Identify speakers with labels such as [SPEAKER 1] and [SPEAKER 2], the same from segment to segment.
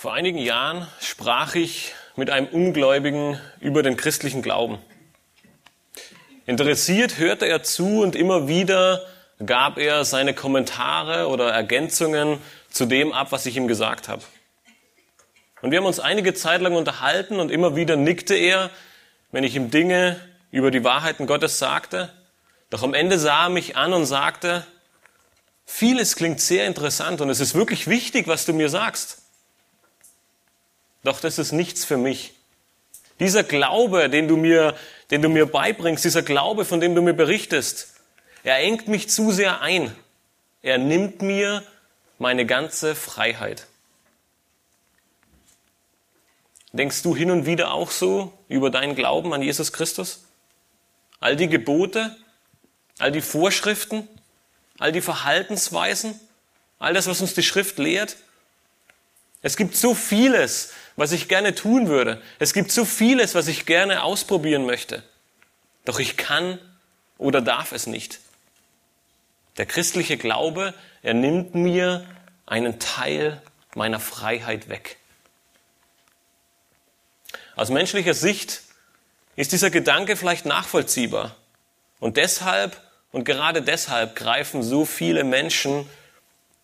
[SPEAKER 1] Vor einigen Jahren sprach ich mit einem Ungläubigen über den christlichen Glauben. Interessiert hörte er zu und immer wieder gab er seine Kommentare oder Ergänzungen zu dem ab, was ich ihm gesagt habe. Und wir haben uns einige Zeit lang unterhalten und immer wieder nickte er, wenn ich ihm Dinge über die Wahrheiten Gottes sagte. Doch am Ende sah er mich an und sagte, vieles klingt sehr interessant und es ist wirklich wichtig, was du mir sagst. Doch das ist nichts für mich. Dieser Glaube, den du mir, den du mir beibringst, dieser Glaube, von dem du mir berichtest, er engt mich zu sehr ein. Er nimmt mir meine ganze Freiheit. Denkst du hin und wieder auch so über deinen Glauben an Jesus Christus? All die Gebote, all die Vorschriften, all die Verhaltensweisen, all das, was uns die Schrift lehrt? Es gibt so vieles, was ich gerne tun würde. Es gibt so vieles, was ich gerne ausprobieren möchte. Doch ich kann oder darf es nicht. Der christliche Glaube, er nimmt mir einen Teil meiner Freiheit weg. Aus menschlicher Sicht ist dieser Gedanke vielleicht nachvollziehbar. Und deshalb und gerade deshalb greifen so viele Menschen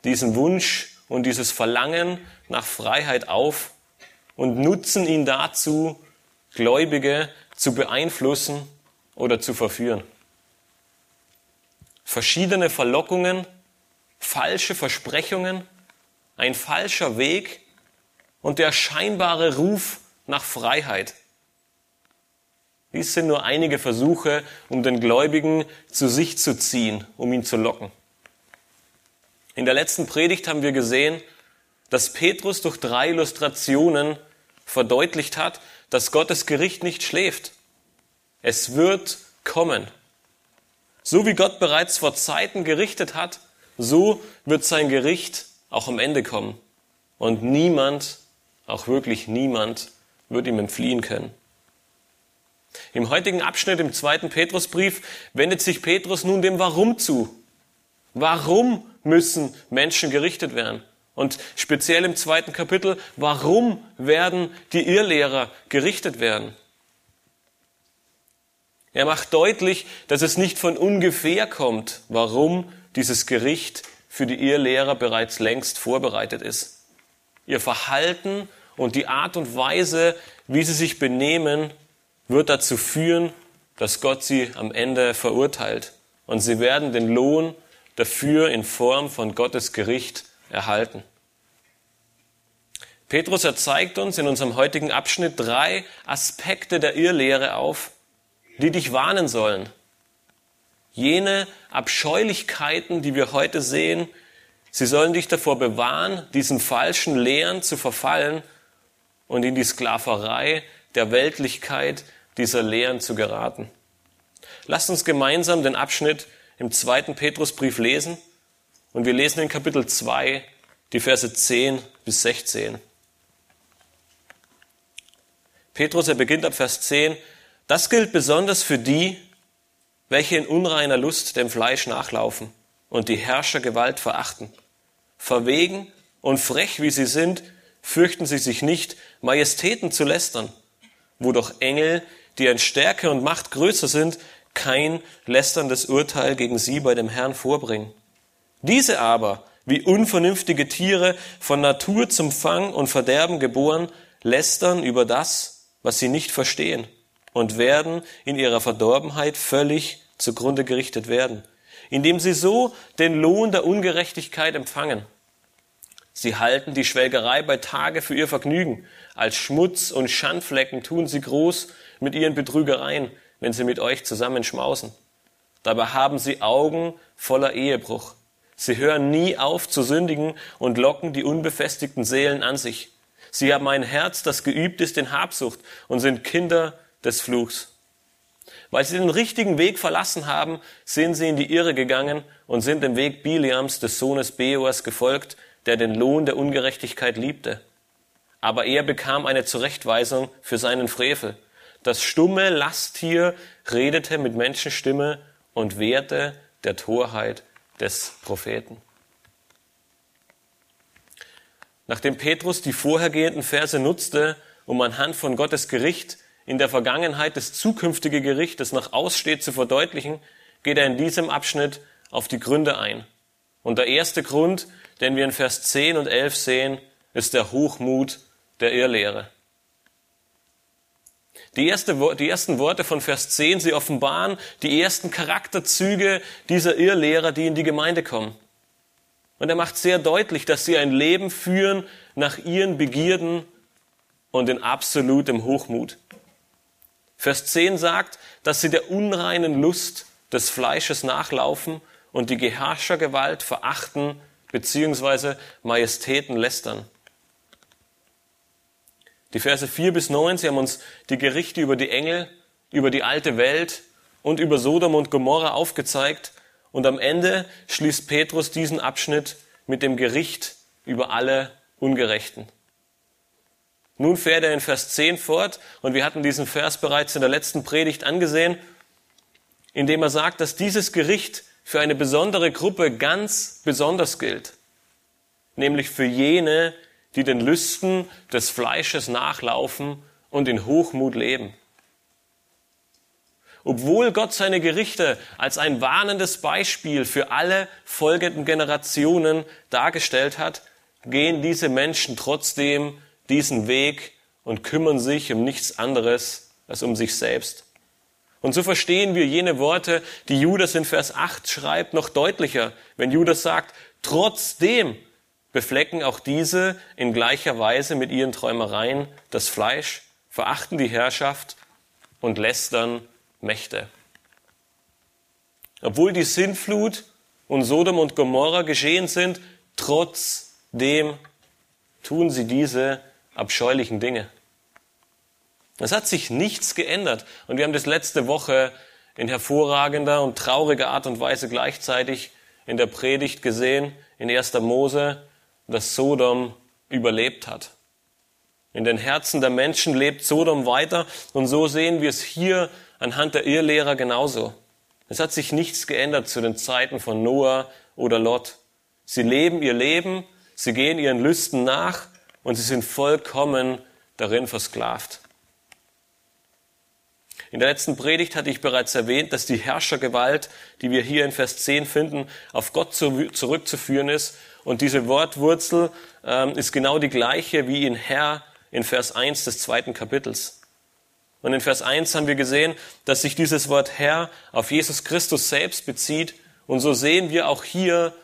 [SPEAKER 1] diesen Wunsch und dieses Verlangen nach Freiheit auf und nutzen ihn dazu, Gläubige zu beeinflussen oder zu verführen. Verschiedene Verlockungen, falsche Versprechungen, ein falscher Weg und der scheinbare Ruf nach Freiheit. Dies sind nur einige Versuche, um den Gläubigen zu sich zu ziehen, um ihn zu locken. In der letzten Predigt haben wir gesehen, dass Petrus durch drei Illustrationen verdeutlicht hat, dass Gottes Gericht nicht schläft. Es wird kommen. So wie Gott bereits vor Zeiten gerichtet hat, so wird sein Gericht auch am Ende kommen. Und niemand, auch wirklich niemand, wird ihm entfliehen können. Im heutigen Abschnitt im zweiten Petrusbrief wendet sich Petrus nun dem Warum zu. Warum müssen Menschen gerichtet werden? Und speziell im zweiten Kapitel, warum werden die Irrlehrer gerichtet werden? Er macht deutlich, dass es nicht von ungefähr kommt, warum dieses Gericht für die Irrlehrer bereits längst vorbereitet ist. Ihr Verhalten und die Art und Weise, wie sie sich benehmen, wird dazu führen, dass Gott sie am Ende verurteilt. Und sie werden den Lohn dafür in Form von Gottes Gericht erhalten. Petrus erzeigt uns in unserem heutigen Abschnitt drei Aspekte der Irrlehre auf, die dich warnen sollen. Jene Abscheulichkeiten, die wir heute sehen, sie sollen dich davor bewahren, diesen falschen Lehren zu verfallen und in die Sklaverei der Weltlichkeit dieser Lehren zu geraten. Lasst uns gemeinsam den Abschnitt im zweiten Petrusbrief lesen und wir lesen in Kapitel 2 die Verse 10 bis 16. Petrus, er beginnt ab Vers 10, das gilt besonders für die, welche in unreiner Lust dem Fleisch nachlaufen und die Herrschergewalt verachten. Verwegen und frech wie sie sind, fürchten sie sich nicht, Majestäten zu lästern, wo doch Engel, die an Stärke und Macht größer sind, kein lästerndes Urteil gegen sie bei dem Herrn vorbringen. Diese aber, wie unvernünftige Tiere, von Natur zum Fang und Verderben geboren, lästern über das, was sie nicht verstehen und werden in ihrer Verdorbenheit völlig zugrunde gerichtet werden, indem sie so den Lohn der Ungerechtigkeit empfangen. Sie halten die Schwelgerei bei Tage für ihr Vergnügen. Als Schmutz und Schandflecken tun sie groß mit ihren Betrügereien, wenn sie mit euch zusammen schmausen. Dabei haben sie Augen voller Ehebruch. Sie hören nie auf zu sündigen und locken die unbefestigten Seelen an sich. Sie haben ein Herz, das geübt ist in Habsucht und sind Kinder des Fluchs. Weil sie den richtigen Weg verlassen haben, sind sie in die Irre gegangen und sind dem Weg Biliams, des Sohnes Beors, gefolgt, der den Lohn der Ungerechtigkeit liebte. Aber er bekam eine Zurechtweisung für seinen Frevel. Das stumme Lasttier redete mit Menschenstimme und wehrte der Torheit des Propheten. Nachdem Petrus die vorhergehenden Verse nutzte, um anhand von Gottes Gericht in der Vergangenheit das zukünftige Gericht, das noch aussteht, zu verdeutlichen, geht er in diesem Abschnitt auf die Gründe ein. Und der erste Grund, den wir in Vers 10 und 11 sehen, ist der Hochmut der Irrlehre. Die, erste, die ersten Worte von Vers 10, sie offenbaren die ersten Charakterzüge dieser Irrlehrer, die in die Gemeinde kommen. Und er macht sehr deutlich, dass sie ein Leben führen nach ihren Begierden und in absolutem Hochmut. Vers 10 sagt, dass sie der unreinen Lust des Fleisches nachlaufen und die Geherrschergewalt verachten bzw. Majestäten lästern. Die Verse 4 bis 9, sie haben uns die Gerichte über die Engel, über die alte Welt und über Sodom und Gomorra aufgezeigt. Und am Ende schließt Petrus diesen Abschnitt mit dem Gericht über alle Ungerechten. Nun fährt er in Vers 10 fort und wir hatten diesen Vers bereits in der letzten Predigt angesehen, indem er sagt, dass dieses Gericht für eine besondere Gruppe ganz besonders gilt, nämlich für jene, die den Lüsten des Fleisches nachlaufen und in Hochmut leben. Obwohl Gott seine Gerichte als ein warnendes Beispiel für alle folgenden Generationen dargestellt hat, gehen diese Menschen trotzdem diesen Weg und kümmern sich um nichts anderes als um sich selbst. Und so verstehen wir jene Worte, die Judas in Vers 8 schreibt, noch deutlicher, wenn Judas sagt, trotzdem beflecken auch diese in gleicher Weise mit ihren Träumereien das Fleisch, verachten die Herrschaft und lästern Mächte. Obwohl die Sintflut und Sodom und Gomorra geschehen sind, trotzdem tun sie diese abscheulichen Dinge. Es hat sich nichts geändert. Und wir haben das letzte Woche in hervorragender und trauriger Art und Weise gleichzeitig in der Predigt gesehen, in 1. Mose, dass Sodom überlebt hat. In den Herzen der Menschen lebt Sodom weiter und so sehen wir es hier anhand der Irrlehrer genauso. Es hat sich nichts geändert zu den Zeiten von Noah oder Lot. Sie leben ihr Leben, sie gehen ihren Lüsten nach und sie sind vollkommen darin versklavt. In der letzten Predigt hatte ich bereits erwähnt, dass die Herrschergewalt, die wir hier in Vers 10 finden, auf Gott zurückzuführen ist und diese Wortwurzel ähm, ist genau die gleiche wie in Herr in Vers 1 des zweiten Kapitels. Und in Vers 1 haben wir gesehen, dass sich dieses Wort Herr auf Jesus Christus selbst bezieht. Und so sehen wir auch hier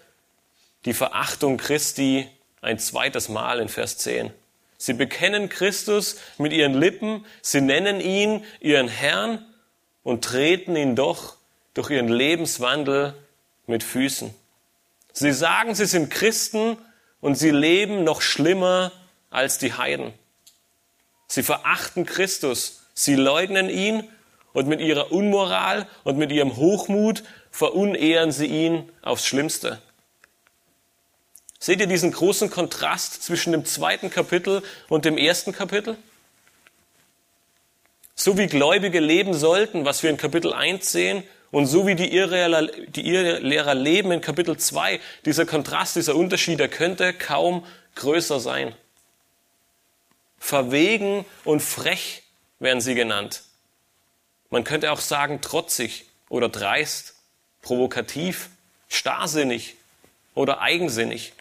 [SPEAKER 1] die Verachtung Christi ein zweites Mal in Vers 10. Sie bekennen Christus mit ihren Lippen, sie nennen ihn ihren Herrn und treten ihn doch durch ihren Lebenswandel mit Füßen. Sie sagen, sie sind Christen und sie leben noch schlimmer als die Heiden. Sie verachten Christus, sie leugnen ihn und mit ihrer Unmoral und mit ihrem Hochmut verunehren sie ihn aufs Schlimmste. Seht ihr diesen großen Kontrast zwischen dem zweiten Kapitel und dem ersten Kapitel? So wie Gläubige leben sollten, was wir in Kapitel 1 sehen, und so wie die Irrlehrer, die leben in Kapitel 2, dieser Kontrast, dieser Unterschied, der könnte kaum größer sein. Verwegen und frech werden sie genannt. Man könnte auch sagen trotzig oder dreist, provokativ, starrsinnig oder eigensinnig.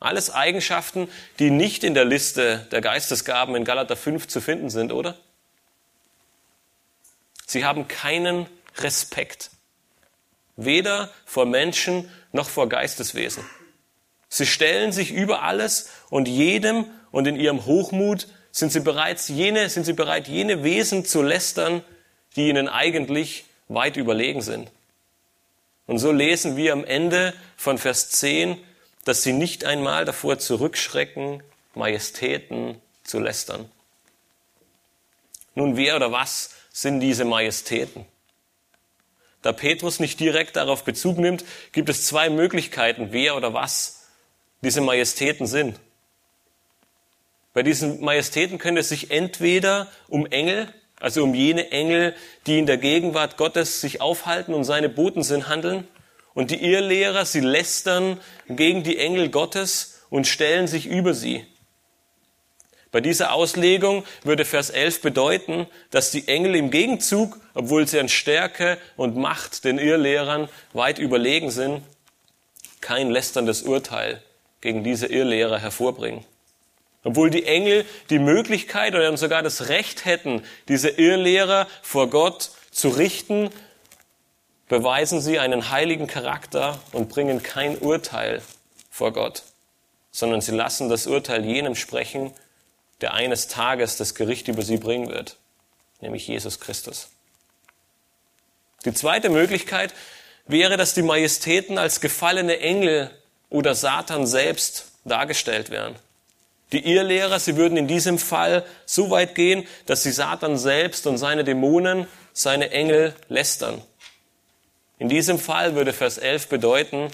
[SPEAKER 1] Alles Eigenschaften, die nicht in der Liste der Geistesgaben in Galater 5 zu finden sind, oder? Sie haben keinen Respekt. Weder vor Menschen noch vor Geisteswesen. Sie stellen sich über alles und jedem und in ihrem Hochmut sind sie bereits jene, sind sie bereit, jene Wesen zu lästern, die ihnen eigentlich weit überlegen sind. Und so lesen wir am Ende von Vers 10, dass sie nicht einmal davor zurückschrecken, Majestäten zu lästern. Nun, wer oder was sind diese Majestäten? Da Petrus nicht direkt darauf Bezug nimmt, gibt es zwei Möglichkeiten, wer oder was diese Majestäten sind. Bei diesen Majestäten könnte es sich entweder um Engel, also um jene Engel, die in der Gegenwart Gottes sich aufhalten und seine Boten sind, handeln. Und die Irrlehrer, sie lästern gegen die Engel Gottes und stellen sich über sie. Bei dieser Auslegung würde Vers 11 bedeuten, dass die Engel im Gegenzug, obwohl sie an Stärke und Macht den Irrlehrern weit überlegen sind, kein lästerndes Urteil gegen diese Irrlehrer hervorbringen. Obwohl die Engel die Möglichkeit oder sogar das Recht hätten, diese Irrlehrer vor Gott zu richten, beweisen sie einen heiligen Charakter und bringen kein Urteil vor Gott, sondern sie lassen das Urteil jenem sprechen, der eines Tages das Gericht über sie bringen wird, nämlich Jesus Christus. Die zweite Möglichkeit wäre, dass die Majestäten als gefallene Engel oder Satan selbst dargestellt werden. Die Irrlehrer, sie würden in diesem Fall so weit gehen, dass sie Satan selbst und seine Dämonen, seine Engel lästern. In diesem Fall würde Vers 11 bedeuten,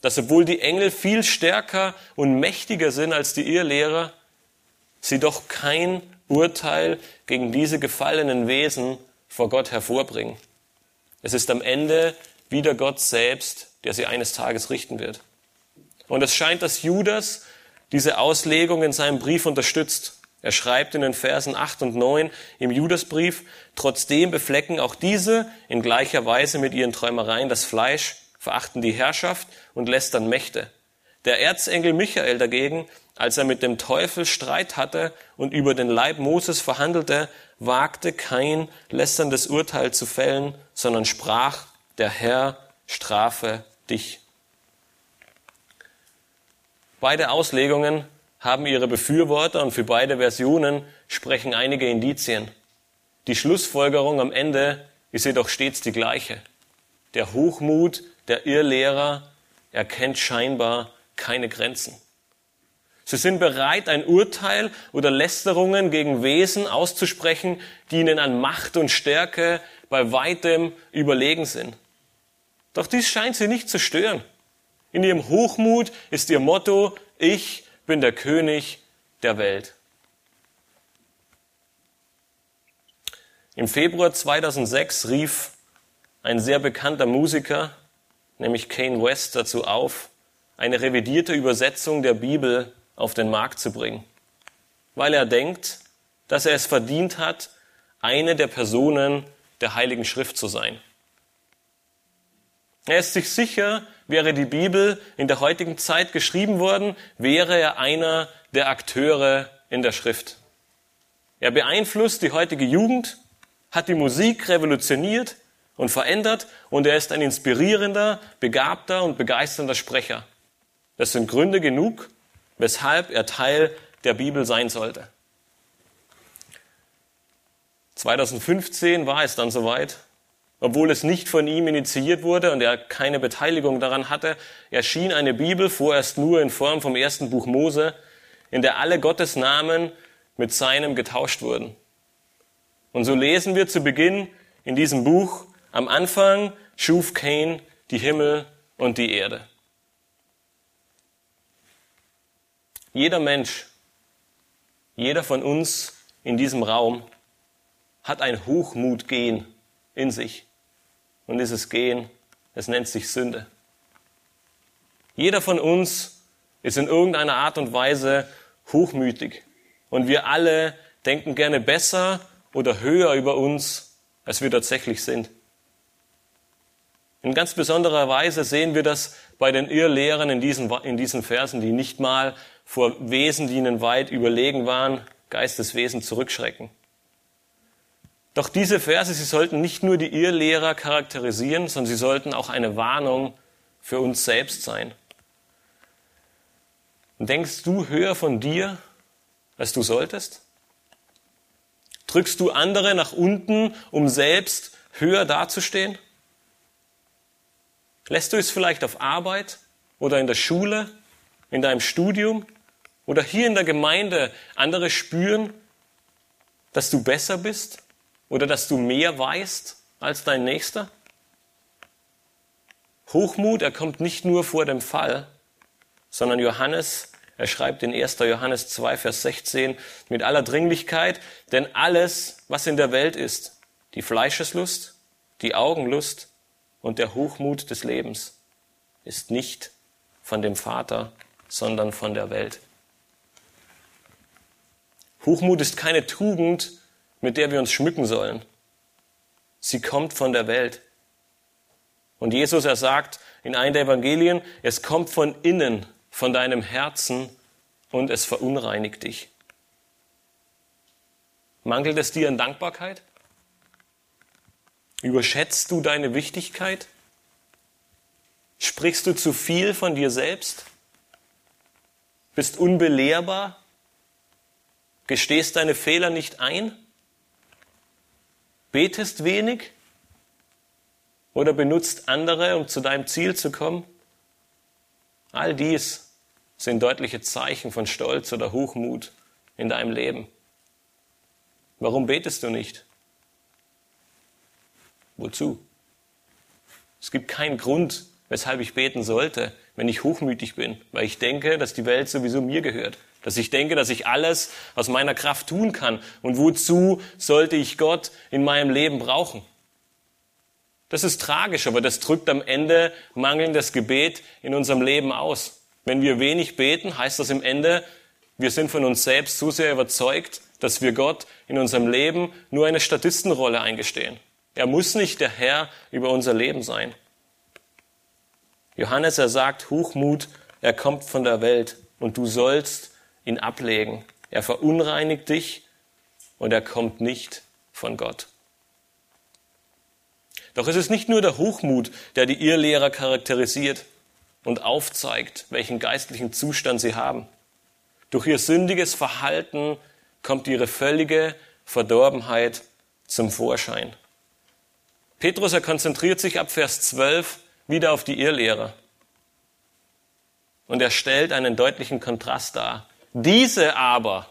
[SPEAKER 1] dass obwohl die Engel viel stärker und mächtiger sind als die Irrlehrer, sie doch kein Urteil gegen diese gefallenen Wesen vor Gott hervorbringen. Es ist am Ende wieder Gott selbst, der sie eines Tages richten wird. Und es scheint, dass Judas diese Auslegung in seinem Brief unterstützt. Er schreibt in den Versen 8 und 9 im Judasbrief, trotzdem beflecken auch diese in gleicher Weise mit ihren Träumereien das Fleisch, verachten die Herrschaft und lästern Mächte. Der Erzengel Michael dagegen als er mit dem Teufel Streit hatte und über den Leib Moses verhandelte, wagte kein lästerndes Urteil zu fällen, sondern sprach, der Herr strafe dich. Beide Auslegungen haben ihre Befürworter und für beide Versionen sprechen einige Indizien. Die Schlussfolgerung am Ende ist jedoch stets die gleiche. Der Hochmut der Irrlehrer erkennt scheinbar keine Grenzen. Sie sind bereit, ein Urteil oder Lästerungen gegen Wesen auszusprechen, die ihnen an Macht und Stärke bei weitem überlegen sind. Doch dies scheint sie nicht zu stören. In ihrem Hochmut ist ihr Motto, ich bin der König der Welt. Im Februar 2006 rief ein sehr bekannter Musiker, nämlich Kane West, dazu auf, eine revidierte Übersetzung der Bibel auf den Markt zu bringen, weil er denkt, dass er es verdient hat, eine der Personen der Heiligen Schrift zu sein. Er ist sich sicher, wäre die Bibel in der heutigen Zeit geschrieben worden, wäre er einer der Akteure in der Schrift. Er beeinflusst die heutige Jugend, hat die Musik revolutioniert und verändert und er ist ein inspirierender, begabter und begeisternder Sprecher. Das sind Gründe genug, weshalb er Teil der Bibel sein sollte. 2015 war es dann soweit. Obwohl es nicht von ihm initiiert wurde und er keine Beteiligung daran hatte, erschien eine Bibel vorerst nur in Form vom ersten Buch Mose, in der alle Gottes Namen mit seinem getauscht wurden. Und so lesen wir zu Beginn in diesem Buch, am Anfang schuf Cain die Himmel und die Erde. Jeder Mensch, jeder von uns in diesem Raum hat ein Hochmutgehen in sich. Und dieses Gehen, es nennt sich Sünde. Jeder von uns ist in irgendeiner Art und Weise hochmütig. Und wir alle denken gerne besser oder höher über uns, als wir tatsächlich sind. In ganz besonderer Weise sehen wir das bei den Irrlehrern in diesen, in diesen Versen, die nicht mal vor Wesen, die ihnen weit überlegen waren, Geisteswesen zurückschrecken. Doch diese Verse, sie sollten nicht nur die Irrlehrer charakterisieren, sondern sie sollten auch eine Warnung für uns selbst sein. Und denkst du höher von dir, als du solltest? Drückst du andere nach unten, um selbst höher dazustehen? Lässt du es vielleicht auf Arbeit oder in der Schule, in deinem Studium oder hier in der Gemeinde andere spüren, dass du besser bist oder dass du mehr weißt als dein Nächster? Hochmut, er kommt nicht nur vor dem Fall, sondern Johannes, er schreibt in 1. Johannes 2, Vers 16 mit aller Dringlichkeit, denn alles, was in der Welt ist, die Fleischeslust, die Augenlust und der Hochmut des Lebens, ist nicht von dem Vater, sondern von der Welt. Hochmut ist keine Tugend, mit der wir uns schmücken sollen. Sie kommt von der Welt. Und Jesus, er sagt in einem der Evangelien, es kommt von innen, von deinem Herzen und es verunreinigt dich. Mangelt es dir an Dankbarkeit? Überschätzt du deine Wichtigkeit? Sprichst du zu viel von dir selbst? Bist unbelehrbar? Gestehst deine Fehler nicht ein? Betest wenig? Oder benutzt andere, um zu deinem Ziel zu kommen? All dies sind deutliche Zeichen von Stolz oder Hochmut in deinem Leben. Warum betest du nicht? Wozu? Es gibt keinen Grund, weshalb ich beten sollte, wenn ich hochmütig bin, weil ich denke, dass die Welt sowieso mir gehört, dass ich denke, dass ich alles aus meiner Kraft tun kann. Und wozu sollte ich Gott in meinem Leben brauchen? Das ist tragisch, aber das drückt am Ende mangelndes Gebet in unserem Leben aus. Wenn wir wenig beten, heißt das im Ende, wir sind von uns selbst so sehr überzeugt, dass wir Gott in unserem Leben nur eine Statistenrolle eingestehen. Er muss nicht der Herr über unser Leben sein. Johannes, er sagt, Hochmut, er kommt von der Welt und du sollst ihn ablegen. Er verunreinigt dich und er kommt nicht von Gott. Doch es ist nicht nur der Hochmut, der die Irrlehrer charakterisiert und aufzeigt, welchen geistlichen Zustand sie haben. Durch ihr sündiges Verhalten kommt ihre völlige Verdorbenheit zum Vorschein. Petrus, er konzentriert sich ab Vers 12 wieder auf die Irrlehrer. Und er stellt einen deutlichen Kontrast dar. Diese aber,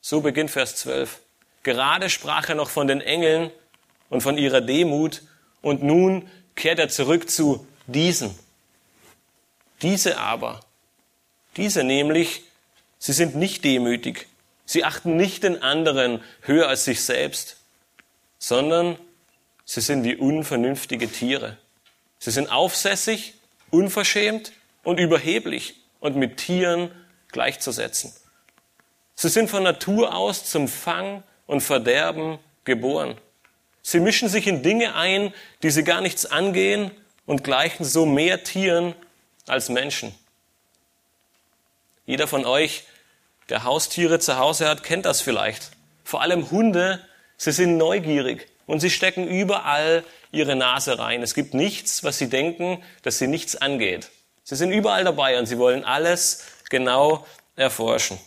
[SPEAKER 1] so beginnt Vers 12, gerade sprach er noch von den Engeln und von ihrer Demut und nun kehrt er zurück zu diesen. Diese aber, diese nämlich, sie sind nicht demütig, sie achten nicht den anderen höher als sich selbst, sondern Sie sind wie unvernünftige Tiere. Sie sind aufsässig, unverschämt und überheblich und mit Tieren gleichzusetzen. Sie sind von Natur aus zum Fang und Verderben geboren. Sie mischen sich in Dinge ein, die sie gar nichts angehen und gleichen so mehr Tieren als Menschen. Jeder von euch, der Haustiere zu Hause hat, kennt das vielleicht. Vor allem Hunde, sie sind neugierig und sie stecken überall ihre Nase rein. Es gibt nichts, was sie denken, dass sie nichts angeht. Sie sind überall dabei und sie wollen alles genau erforschen.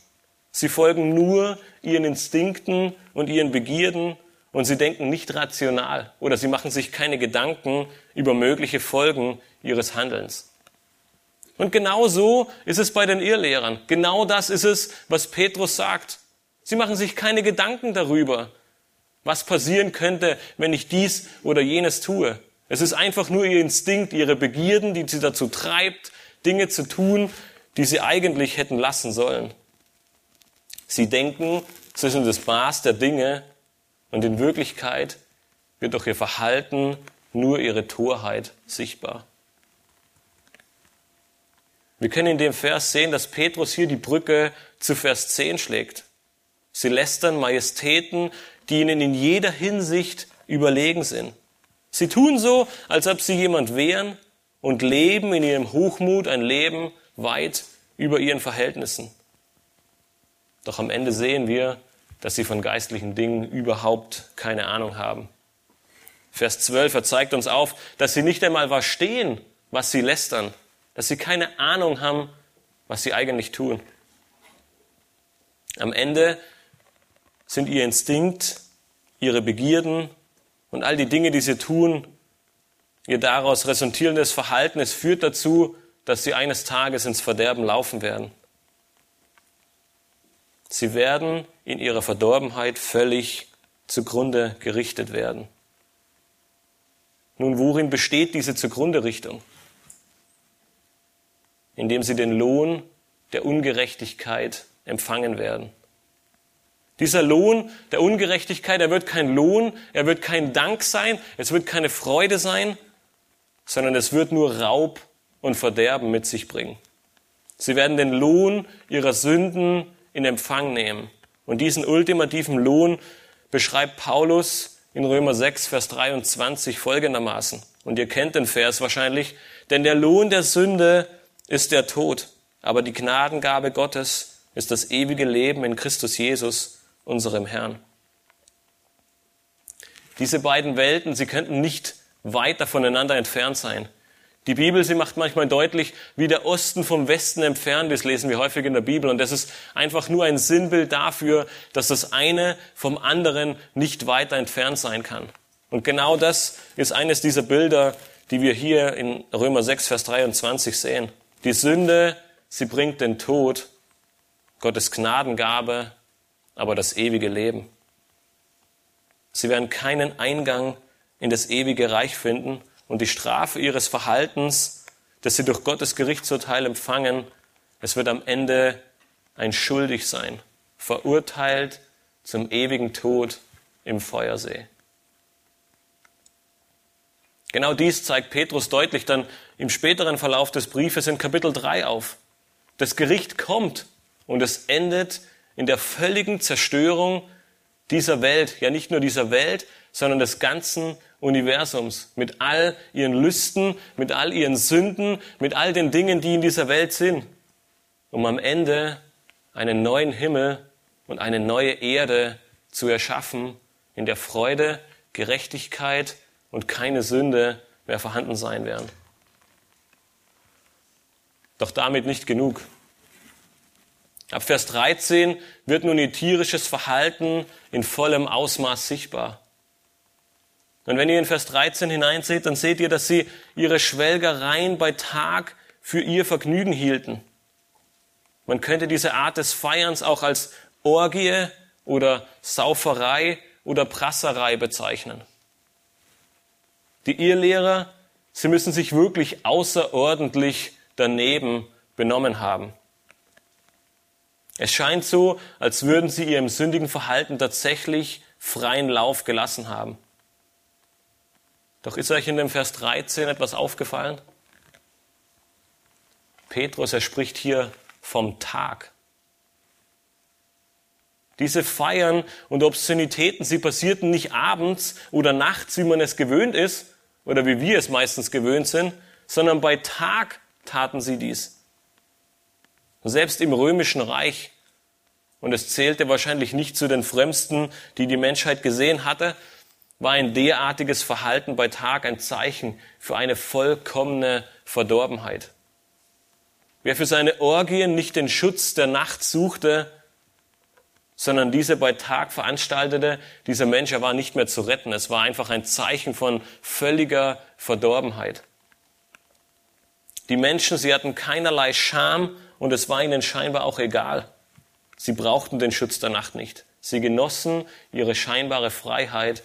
[SPEAKER 1] Sie folgen nur ihren Instinkten und ihren Begierden und sie denken nicht rational oder sie machen sich keine Gedanken über mögliche Folgen ihres Handelns. Und genau so ist es bei den Irrlehrern. Genau das ist es, was Petrus sagt. Sie machen sich keine Gedanken darüber, was passieren könnte, wenn ich dies oder jenes tue. Es ist einfach nur ihr Instinkt, ihre Begierden, die sie dazu treibt, Dinge zu tun, die sie eigentlich hätten lassen sollen. Sie denken, sie sind das Maß der Dinge und in Wirklichkeit wird durch ihr Verhalten nur ihre Torheit sichtbar. Wir können in dem Vers sehen, dass Petrus hier die Brücke zu Vers 10 schlägt. Sie lästern Majestäten, die ihnen in jeder Hinsicht überlegen sind. Sie tun so, als ob sie jemand wären und leben in ihrem Hochmut ein Leben weit über ihren Verhältnissen. Doch am Ende sehen wir, dass sie von geistlichen Dingen überhaupt keine Ahnung haben. Vers 12 er zeigt uns auf, dass sie nicht einmal verstehen, was sie lästern, dass sie keine Ahnung haben, was sie eigentlich tun. Am Ende sind ihr Instinkt, ihre Begierden und all die Dinge, die sie tun, ihr daraus resultierendes Verhalten, es führt dazu, dass sie eines Tages ins Verderben laufen werden. Sie werden in ihrer Verdorbenheit völlig zugrunde gerichtet werden. Nun, worin besteht diese Zugrunde-Richtung? Indem sie den Lohn der Ungerechtigkeit empfangen werden. Dieser Lohn der Ungerechtigkeit, er wird kein Lohn, er wird kein Dank sein, es wird keine Freude sein, sondern es wird nur Raub und Verderben mit sich bringen. Sie werden den Lohn ihrer Sünden in Empfang nehmen. Und diesen ultimativen Lohn beschreibt Paulus in Römer 6, Vers 23 folgendermaßen. Und ihr kennt den Vers wahrscheinlich. Denn der Lohn der Sünde ist der Tod, aber die Gnadengabe Gottes ist das ewige Leben in Christus Jesus, unserem Herrn. Diese beiden Welten, sie könnten nicht weiter voneinander entfernt sein. Die Bibel, sie macht manchmal deutlich, wie der Osten vom Westen entfernt ist, lesen wir häufig in der Bibel. Und das ist einfach nur ein Sinnbild dafür, dass das eine vom anderen nicht weiter entfernt sein kann. Und genau das ist eines dieser Bilder, die wir hier in Römer 6, Vers 23 sehen. Die Sünde, sie bringt den Tod, Gottes Gnadengabe, aber das ewige Leben. Sie werden keinen Eingang in das ewige Reich finden und die Strafe ihres Verhaltens, das sie durch Gottes Gerichtsurteil empfangen, es wird am Ende ein Schuldigsein, verurteilt zum ewigen Tod im Feuersee. Genau dies zeigt Petrus deutlich dann im späteren Verlauf des Briefes in Kapitel 3 auf. Das Gericht kommt und es endet in der völligen Zerstörung dieser Welt, ja nicht nur dieser Welt, sondern des ganzen Universums, mit all ihren Lüsten, mit all ihren Sünden, mit all den Dingen, die in dieser Welt sind, um am Ende einen neuen Himmel und eine neue Erde zu erschaffen, in der Freude, Gerechtigkeit und keine Sünde mehr vorhanden sein werden. Doch damit nicht genug. Ab Vers 13 wird nun ihr tierisches Verhalten in vollem Ausmaß sichtbar. Und wenn ihr in Vers 13 hineinseht, dann seht ihr, dass sie ihre Schwelgereien bei Tag für ihr Vergnügen hielten. Man könnte diese Art des Feierns auch als Orgie oder Sauferei oder Prasserei bezeichnen. Die Irrlehrer, sie müssen sich wirklich außerordentlich daneben benommen haben. Es scheint so, als würden sie ihrem sündigen Verhalten tatsächlich freien Lauf gelassen haben. Doch ist euch in dem Vers 13 etwas aufgefallen? Petrus, er spricht hier vom Tag. Diese Feiern und Obszönitäten, sie passierten nicht abends oder nachts, wie man es gewöhnt ist, oder wie wir es meistens gewöhnt sind, sondern bei Tag taten sie dies. Selbst im römischen Reich. Und es zählte wahrscheinlich nicht zu den Frömmsten, die die Menschheit gesehen hatte, war ein derartiges Verhalten bei Tag ein Zeichen für eine vollkommene Verdorbenheit. Wer für seine Orgien nicht den Schutz der Nacht suchte, sondern diese bei Tag veranstaltete, dieser Mensch, er war nicht mehr zu retten. Es war einfach ein Zeichen von völliger Verdorbenheit. Die Menschen, sie hatten keinerlei Scham und es war ihnen scheinbar auch egal. Sie brauchten den Schutz der Nacht nicht. Sie genossen ihre scheinbare Freiheit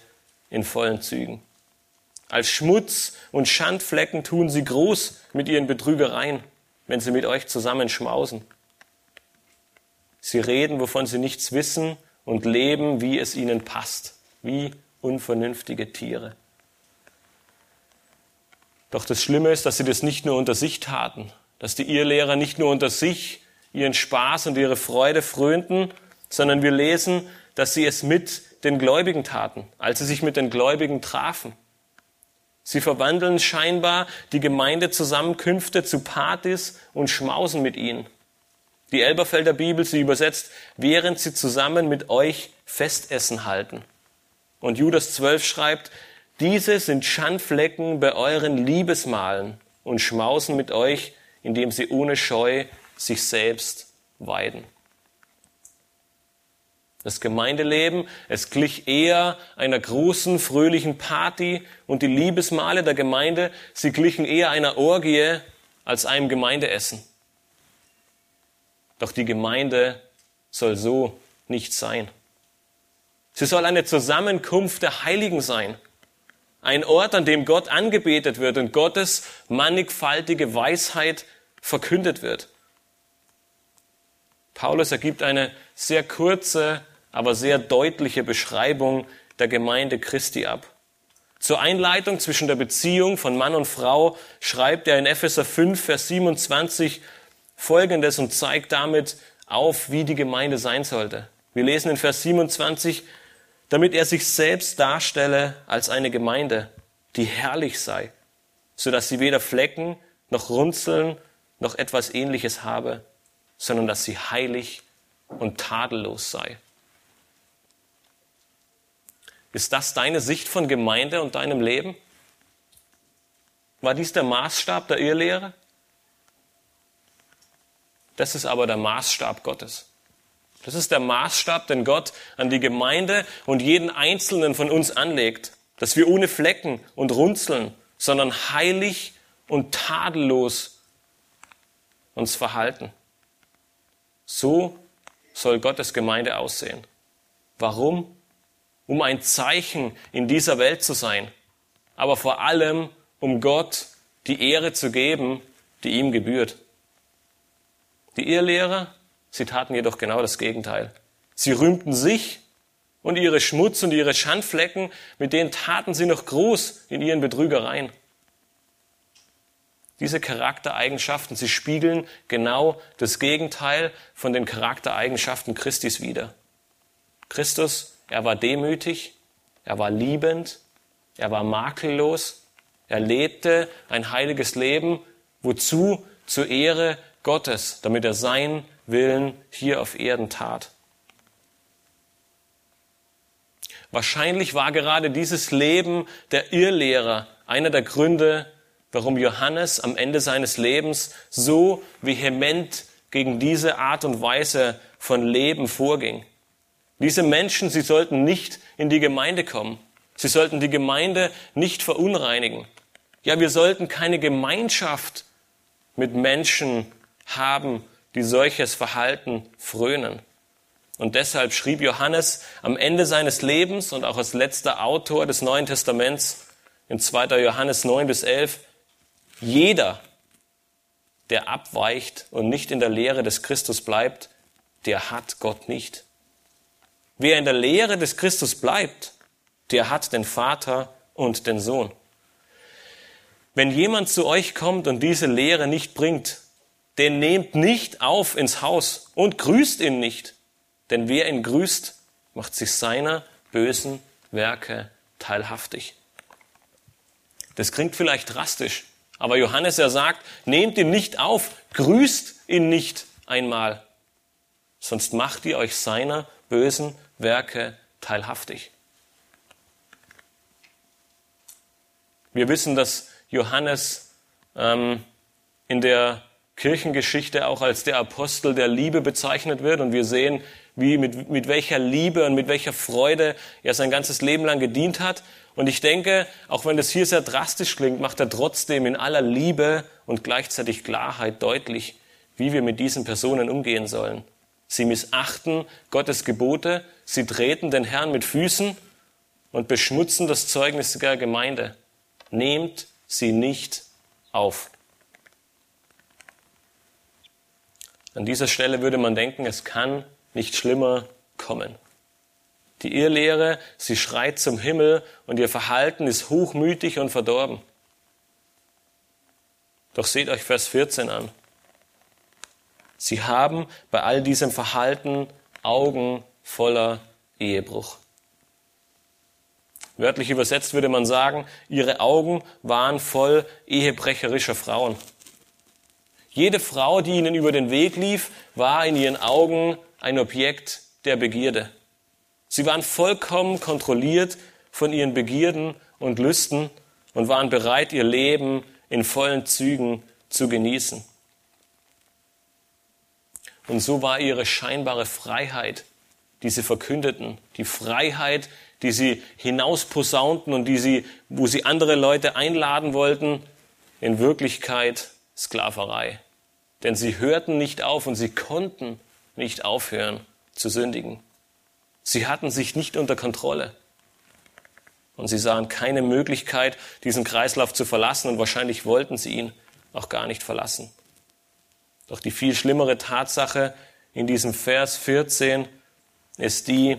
[SPEAKER 1] in vollen Zügen. Als Schmutz und Schandflecken tun sie groß mit ihren Betrügereien, wenn sie mit euch zusammen schmausen. Sie reden, wovon sie nichts wissen und leben, wie es ihnen passt, wie unvernünftige Tiere. Doch das Schlimme ist, dass sie das nicht nur unter sich taten, dass die Irrlehrer nicht nur unter sich ihren Spaß und ihre Freude frönten, sondern wir lesen, dass sie es mit den Gläubigen taten, als sie sich mit den Gläubigen trafen. Sie verwandeln scheinbar die Gemeindezusammenkünfte zu Partys und schmausen mit ihnen. Die Elberfelder Bibel, sie übersetzt, während sie zusammen mit euch Festessen halten. Und Judas 12 schreibt, diese sind Schandflecken bei euren Liebesmalen und schmausen mit euch, indem sie ohne Scheu sich selbst weiden. Das Gemeindeleben, es glich eher einer großen, fröhlichen Party und die Liebesmale der Gemeinde, sie glichen eher einer Orgie als einem Gemeindeessen. Doch die Gemeinde soll so nicht sein. Sie soll eine Zusammenkunft der Heiligen sein. Ein Ort, an dem Gott angebetet wird und Gottes mannigfaltige Weisheit verkündet wird. Paulus ergibt eine sehr kurze, aber sehr deutliche Beschreibung der Gemeinde Christi ab. Zur Einleitung zwischen der Beziehung von Mann und Frau schreibt er in Epheser 5, Vers 27 Folgendes und zeigt damit auf, wie die Gemeinde sein sollte. Wir lesen in Vers 27, damit er sich selbst darstelle als eine Gemeinde, die herrlich sei, so dass sie weder Flecken noch Runzeln noch etwas ähnliches habe, sondern dass sie heilig und tadellos sei. Ist das deine Sicht von Gemeinde und deinem Leben? War dies der Maßstab der Irrlehre? Das ist aber der Maßstab Gottes. Das ist der Maßstab, den Gott an die Gemeinde und jeden Einzelnen von uns anlegt, dass wir ohne Flecken und Runzeln, sondern heilig und tadellos uns verhalten. So soll Gottes Gemeinde aussehen. Warum? Um ein Zeichen in dieser Welt zu sein, aber vor allem, um Gott die Ehre zu geben, die ihm gebührt. Die Irrlehrer, sie taten jedoch genau das Gegenteil. Sie rühmten sich und ihre Schmutz und ihre Schandflecken, mit denen taten sie noch groß in ihren Betrügereien. Diese Charaktereigenschaften, sie spiegeln genau das Gegenteil von den Charaktereigenschaften Christis wider. Christus, er war demütig, er war liebend, er war makellos, er lebte ein heiliges Leben, wozu zur Ehre Gottes, damit er seinen Willen hier auf Erden tat. Wahrscheinlich war gerade dieses Leben der Irrlehrer einer der Gründe, warum Johannes am Ende seines Lebens so vehement gegen diese Art und Weise von Leben vorging. Diese Menschen, sie sollten nicht in die Gemeinde kommen. Sie sollten die Gemeinde nicht verunreinigen. Ja, wir sollten keine Gemeinschaft mit Menschen haben, die solches Verhalten frönen. Und deshalb schrieb Johannes am Ende seines Lebens und auch als letzter Autor des Neuen Testaments in 2. Johannes 9 bis 11, jeder, der abweicht und nicht in der Lehre des Christus bleibt, der hat Gott nicht. Wer in der Lehre des Christus bleibt, der hat den Vater und den Sohn. Wenn jemand zu euch kommt und diese Lehre nicht bringt, den nehmt nicht auf ins Haus und grüßt ihn nicht. Denn wer ihn grüßt, macht sich seiner bösen Werke teilhaftig. Das klingt vielleicht drastisch, aber Johannes er sagt, nehmt ihn nicht auf, grüßt ihn nicht einmal, sonst macht ihr euch seiner bösen Werke teilhaftig. Wir wissen, dass Johannes ähm, in der Kirchengeschichte auch als der Apostel der Liebe bezeichnet wird. Und wir sehen, wie, mit, mit welcher Liebe und mit welcher Freude er sein ganzes Leben lang gedient hat. Und ich denke, auch wenn das hier sehr drastisch klingt, macht er trotzdem in aller Liebe und gleichzeitig Klarheit deutlich, wie wir mit diesen Personen umgehen sollen. Sie missachten Gottes Gebote, sie treten den Herrn mit Füßen und beschmutzen das Zeugnis der Gemeinde. Nehmt sie nicht auf. An dieser Stelle würde man denken, es kann nicht schlimmer kommen. Die Irrlehre, sie schreit zum Himmel und ihr Verhalten ist hochmütig und verdorben. Doch seht euch Vers 14 an. Sie haben bei all diesem Verhalten Augen voller Ehebruch. Wörtlich übersetzt würde man sagen, ihre Augen waren voll ehebrecherischer Frauen. Jede Frau, die ihnen über den Weg lief, war in ihren Augen ein Objekt der Begierde. Sie waren vollkommen kontrolliert von ihren Begierden und Lüsten und waren bereit, ihr Leben in vollen Zügen zu genießen. Und so war ihre scheinbare Freiheit, die sie verkündeten, die Freiheit, die sie hinausposaunten und die sie, wo sie andere Leute einladen wollten, in Wirklichkeit Sklaverei. Denn sie hörten nicht auf und sie konnten nicht aufhören zu sündigen. Sie hatten sich nicht unter Kontrolle. Und sie sahen keine Möglichkeit, diesen Kreislauf zu verlassen und wahrscheinlich wollten sie ihn auch gar nicht verlassen. Doch die viel schlimmere Tatsache in diesem Vers 14 ist die,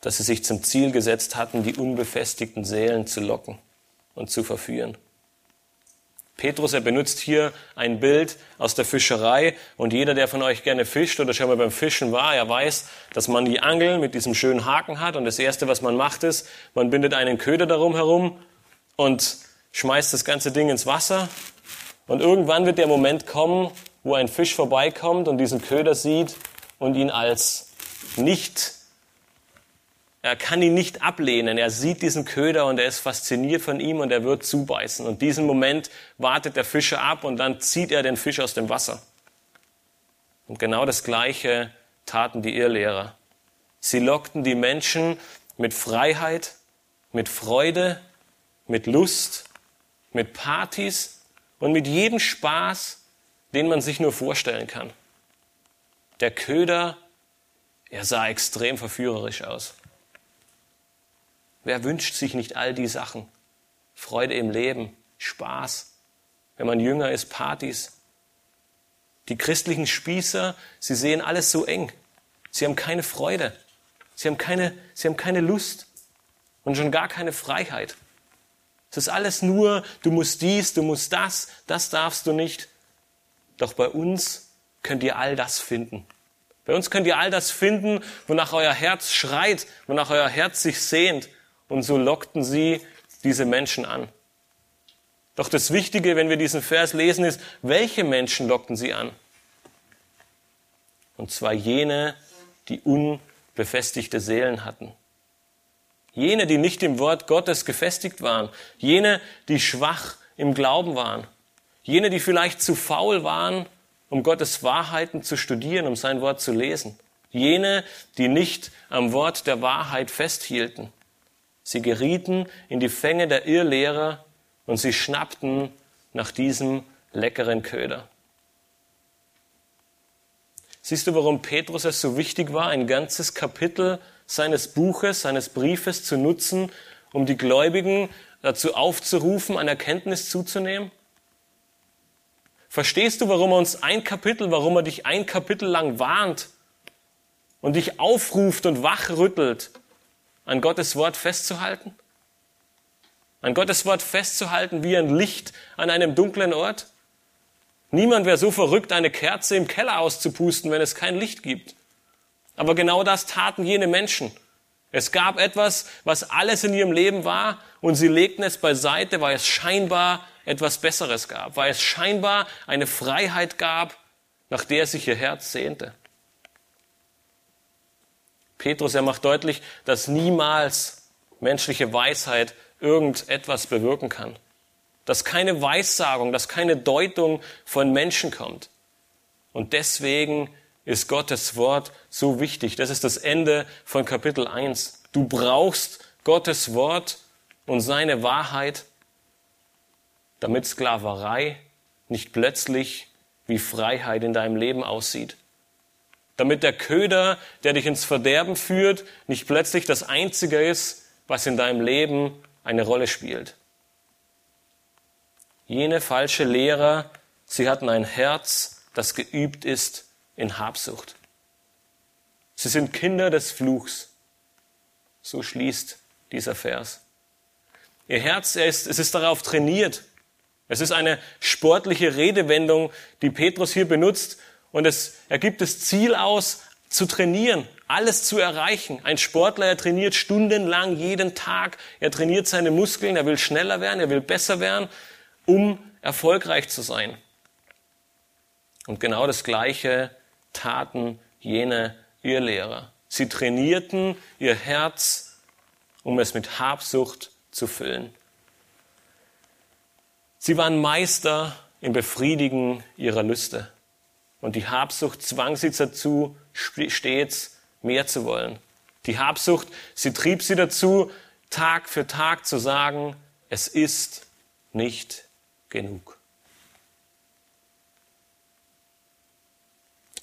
[SPEAKER 1] dass sie sich zum Ziel gesetzt hatten, die unbefestigten Seelen zu locken und zu verführen. Petrus, er benutzt hier ein Bild aus der Fischerei. Und jeder, der von euch gerne fischt oder schon mal beim Fischen war, er weiß, dass man die Angel mit diesem schönen Haken hat. Und das erste, was man macht, ist, man bindet einen Köder darum herum und schmeißt das ganze Ding ins Wasser. Und irgendwann wird der Moment kommen, wo ein Fisch vorbeikommt und diesen Köder sieht und ihn als nicht er kann ihn nicht ablehnen. Er sieht diesen Köder und er ist fasziniert von ihm und er wird zubeißen. Und diesen Moment wartet der Fischer ab und dann zieht er den Fisch aus dem Wasser. Und genau das Gleiche taten die Irrlehrer. Sie lockten die Menschen mit Freiheit, mit Freude, mit Lust, mit Partys und mit jedem Spaß, den man sich nur vorstellen kann. Der Köder, er sah extrem verführerisch aus. Wer wünscht sich nicht all die Sachen? Freude im Leben, Spaß, wenn man jünger ist, Partys. Die christlichen Spießer, sie sehen alles so eng. Sie haben keine Freude. Sie haben keine, sie haben keine Lust und schon gar keine Freiheit. Es ist alles nur, du musst dies, du musst das, das darfst du nicht. Doch bei uns könnt ihr all das finden. Bei uns könnt ihr all das finden, wonach euer Herz schreit, wonach euer Herz sich sehnt. Und so lockten sie diese Menschen an. Doch das Wichtige, wenn wir diesen Vers lesen, ist, welche Menschen lockten sie an? Und zwar jene, die unbefestigte Seelen hatten. Jene, die nicht im Wort Gottes gefestigt waren. Jene, die schwach im Glauben waren. Jene, die vielleicht zu faul waren, um Gottes Wahrheiten zu studieren, um sein Wort zu lesen. Jene, die nicht am Wort der Wahrheit festhielten. Sie gerieten in die Fänge der Irrlehrer und sie schnappten nach diesem leckeren Köder. Siehst du, warum Petrus es so wichtig war, ein ganzes Kapitel seines Buches, seines Briefes zu nutzen, um die Gläubigen dazu aufzurufen, an Erkenntnis zuzunehmen? Verstehst du, warum er uns ein Kapitel, warum er dich ein Kapitel lang warnt und dich aufruft und wachrüttelt, an Gottes Wort festzuhalten? An Gottes Wort festzuhalten wie ein Licht an einem dunklen Ort? Niemand wäre so verrückt, eine Kerze im Keller auszupusten, wenn es kein Licht gibt. Aber genau das taten jene Menschen. Es gab etwas, was alles in ihrem Leben war, und sie legten es beiseite, weil es scheinbar etwas Besseres gab, weil es scheinbar eine Freiheit gab, nach der sich ihr Herz sehnte. Petrus, er macht deutlich, dass niemals menschliche Weisheit irgendetwas bewirken kann. Dass keine Weissagung, dass keine Deutung von Menschen kommt. Und deswegen ist Gottes Wort so wichtig. Das ist das Ende von Kapitel 1. Du brauchst Gottes Wort und seine Wahrheit, damit Sklaverei nicht plötzlich wie Freiheit in deinem Leben aussieht damit der Köder, der dich ins Verderben führt, nicht plötzlich das Einzige ist, was in deinem Leben eine Rolle spielt. Jene falsche Lehrer, sie hatten ein Herz, das geübt ist in Habsucht. Sie sind Kinder des Fluchs. So schließt dieser Vers. Ihr Herz, ist, es ist darauf trainiert. Es ist eine sportliche Redewendung, die Petrus hier benutzt, und es ergibt das Ziel aus, zu trainieren, alles zu erreichen. Ein Sportler, er trainiert stundenlang jeden Tag. Er trainiert seine Muskeln, er will schneller werden, er will besser werden, um erfolgreich zu sein. Und genau das Gleiche taten jene Irrlehrer. Sie trainierten ihr Herz, um es mit Habsucht zu füllen. Sie waren Meister im Befriedigen ihrer Lüste. Und die Habsucht zwang sie dazu, stets mehr zu wollen. Die Habsucht, sie trieb sie dazu, Tag für Tag zu sagen, es ist nicht genug.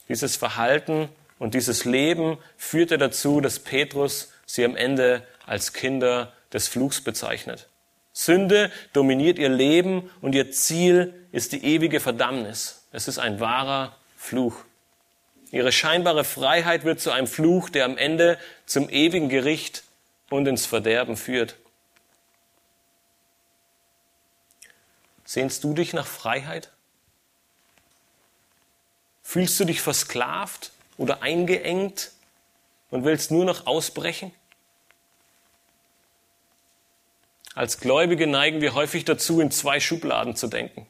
[SPEAKER 1] Dieses Verhalten und dieses Leben führte dazu, dass Petrus sie am Ende als Kinder des Fluchs bezeichnet. Sünde dominiert ihr Leben und ihr Ziel ist die ewige Verdammnis. Es ist ein wahrer Fluch. Ihre scheinbare Freiheit wird zu einem Fluch, der am Ende zum ewigen Gericht und ins Verderben führt. Sehnst du dich nach Freiheit? Fühlst du dich versklavt oder eingeengt und willst nur noch ausbrechen? Als Gläubige neigen wir häufig dazu, in zwei Schubladen zu denken.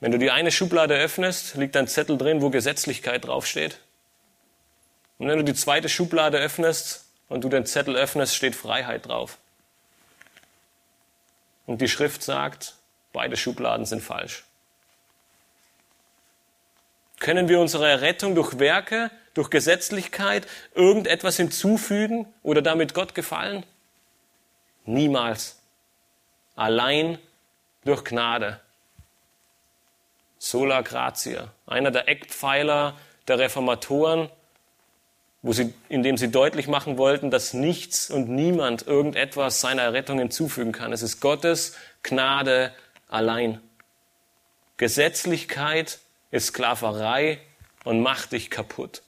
[SPEAKER 1] Wenn du die eine Schublade öffnest, liegt ein Zettel drin, wo Gesetzlichkeit draufsteht. Und wenn du die zweite Schublade öffnest und du den Zettel öffnest, steht Freiheit drauf. Und die Schrift sagt, beide Schubladen sind falsch. Können wir unserer Errettung durch Werke, durch Gesetzlichkeit irgendetwas hinzufügen oder damit Gott gefallen? Niemals. Allein durch Gnade. Sola gratia. Einer der Eckpfeiler der Reformatoren, wo sie, indem sie deutlich machen wollten, dass nichts und niemand irgendetwas seiner Errettung hinzufügen kann. Es ist Gottes Gnade allein. Gesetzlichkeit ist Sklaverei und macht dich kaputt.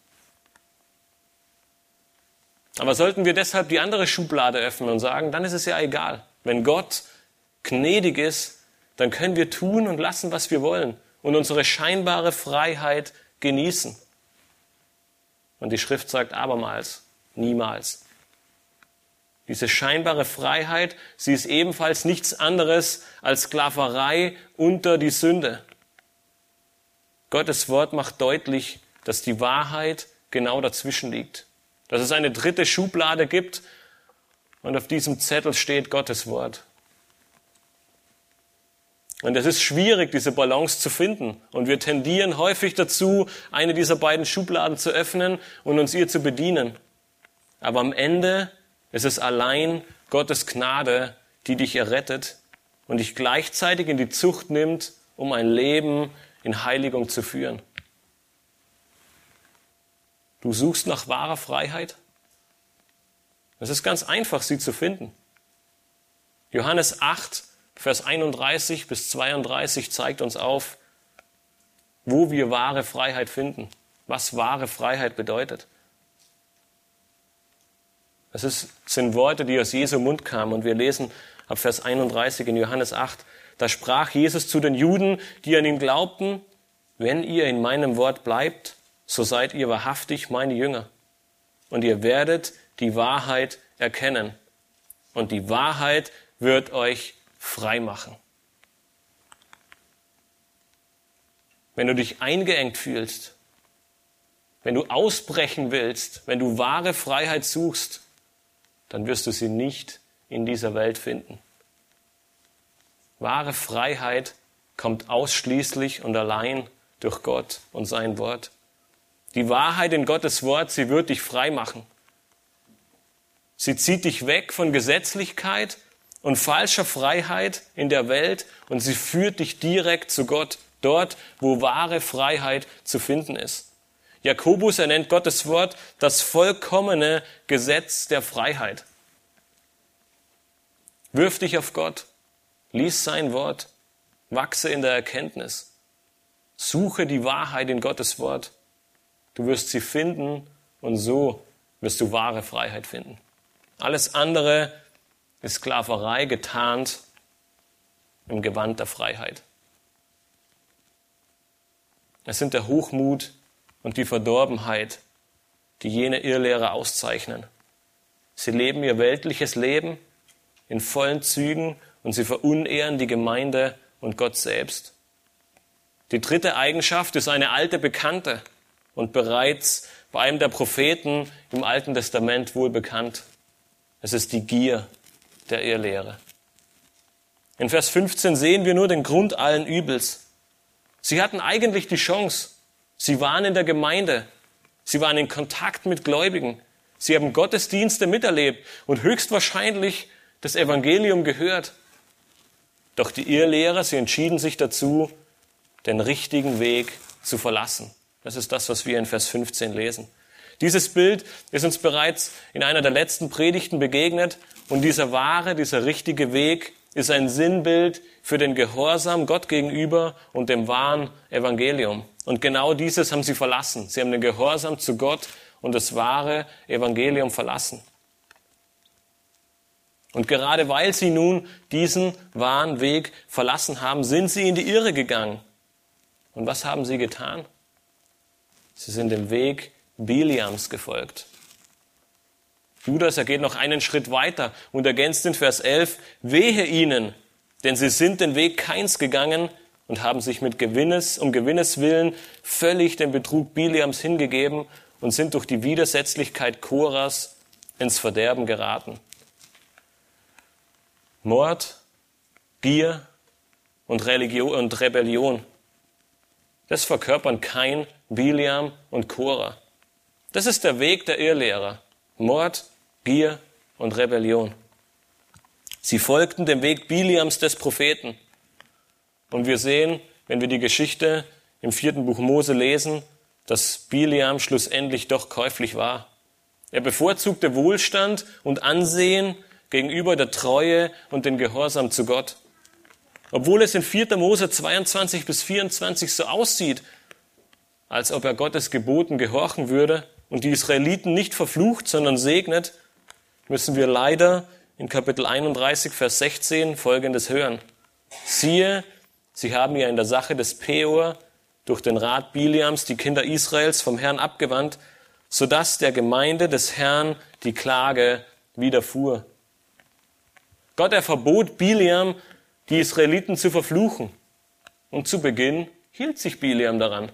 [SPEAKER 1] Aber sollten wir deshalb die andere Schublade öffnen und sagen, dann ist es ja egal. Wenn Gott gnädig ist, dann können wir tun und lassen, was wir wollen und unsere scheinbare Freiheit genießen. Und die Schrift sagt abermals, niemals. Diese scheinbare Freiheit, sie ist ebenfalls nichts anderes als Sklaverei unter die Sünde. Gottes Wort macht deutlich, dass die Wahrheit genau dazwischen liegt. Dass es eine dritte Schublade gibt und auf diesem Zettel steht Gottes Wort. Und es ist schwierig, diese Balance zu finden. Und wir tendieren häufig dazu, eine dieser beiden Schubladen zu öffnen und uns ihr zu bedienen. Aber am Ende ist es allein Gottes Gnade, die dich errettet und dich gleichzeitig in die Zucht nimmt, um ein Leben in Heiligung zu führen. Du suchst nach wahrer Freiheit? Es ist ganz einfach, sie zu finden. Johannes 8, Vers 31 bis 32 zeigt uns auf, wo wir wahre Freiheit finden, was wahre Freiheit bedeutet. Das ist, sind Worte, die aus Jesu Mund kamen und wir lesen ab Vers 31 in Johannes 8. Da sprach Jesus zu den Juden, die an ihn glaubten, wenn ihr in meinem Wort bleibt, so seid ihr wahrhaftig meine Jünger. Und ihr werdet die Wahrheit erkennen. Und die Wahrheit wird euch frei machen. Wenn du dich eingeengt fühlst, wenn du ausbrechen willst, wenn du wahre Freiheit suchst, dann wirst du sie nicht in dieser Welt finden. Wahre Freiheit kommt ausschließlich und allein durch Gott und sein Wort. Die Wahrheit in Gottes Wort, sie wird dich frei machen. Sie zieht dich weg von Gesetzlichkeit und falscher Freiheit in der Welt und sie führt dich direkt zu Gott, dort, wo wahre Freiheit zu finden ist. Jakobus ernennt Gottes Wort das vollkommene Gesetz der Freiheit. Wirf dich auf Gott, lies sein Wort, wachse in der Erkenntnis, suche die Wahrheit in Gottes Wort Du wirst sie finden und so wirst du wahre Freiheit finden. Alles andere ist Sklaverei getarnt im Gewand der Freiheit. Es sind der Hochmut und die Verdorbenheit, die jene Irrlehrer auszeichnen. Sie leben ihr weltliches Leben in vollen Zügen und sie verunehren die Gemeinde und Gott selbst. Die dritte Eigenschaft ist eine alte Bekannte und bereits bei einem der Propheten im Alten Testament wohl bekannt. Es ist die Gier der Irrlehre. In Vers 15 sehen wir nur den Grund allen Übels. Sie hatten eigentlich die Chance. Sie waren in der Gemeinde. Sie waren in Kontakt mit Gläubigen. Sie haben Gottesdienste miterlebt und höchstwahrscheinlich das Evangelium gehört. Doch die Irrlehrer, sie entschieden sich dazu, den richtigen Weg zu verlassen. Das ist das, was wir in Vers 15 lesen. Dieses Bild ist uns bereits in einer der letzten Predigten begegnet und dieser wahre, dieser richtige Weg ist ein Sinnbild für den Gehorsam Gott gegenüber und dem wahren Evangelium. Und genau dieses haben sie verlassen. Sie haben den Gehorsam zu Gott und das wahre Evangelium verlassen. Und gerade weil sie nun diesen wahren Weg verlassen haben, sind sie in die Irre gegangen. Und was haben sie getan? Sie sind dem Weg Biliams gefolgt. Judas, er geht noch einen Schritt weiter und ergänzt in Vers 11, wehe ihnen, denn sie sind den Weg Keins gegangen und haben sich mit Gewinnes, um Gewinnes willen völlig dem Betrug Biliams hingegeben und sind durch die Widersetzlichkeit Choras ins Verderben geraten. Mord, Gier und, Religion und Rebellion. Das verkörpern kein Biliam und Korah. Das ist der Weg der Irrlehrer. Mord, Gier und Rebellion. Sie folgten dem Weg Biliams des Propheten. Und wir sehen, wenn wir die Geschichte im vierten Buch Mose lesen, dass Biliam schlussendlich doch käuflich war. Er bevorzugte Wohlstand und Ansehen gegenüber der Treue und den Gehorsam zu Gott. Obwohl es in 4. Mose 22 bis 24 so aussieht, als ob er Gottes Geboten gehorchen würde und die Israeliten nicht verflucht, sondern segnet, müssen wir leider in Kapitel 31, Vers 16 Folgendes hören. Siehe, sie haben ja in der Sache des Peor durch den Rat Biliams die Kinder Israels vom Herrn abgewandt, so dass der Gemeinde des Herrn die Klage widerfuhr. Gott, er verbot Biliam, die Israeliten zu verfluchen. Und zu Beginn hielt sich Biliam daran.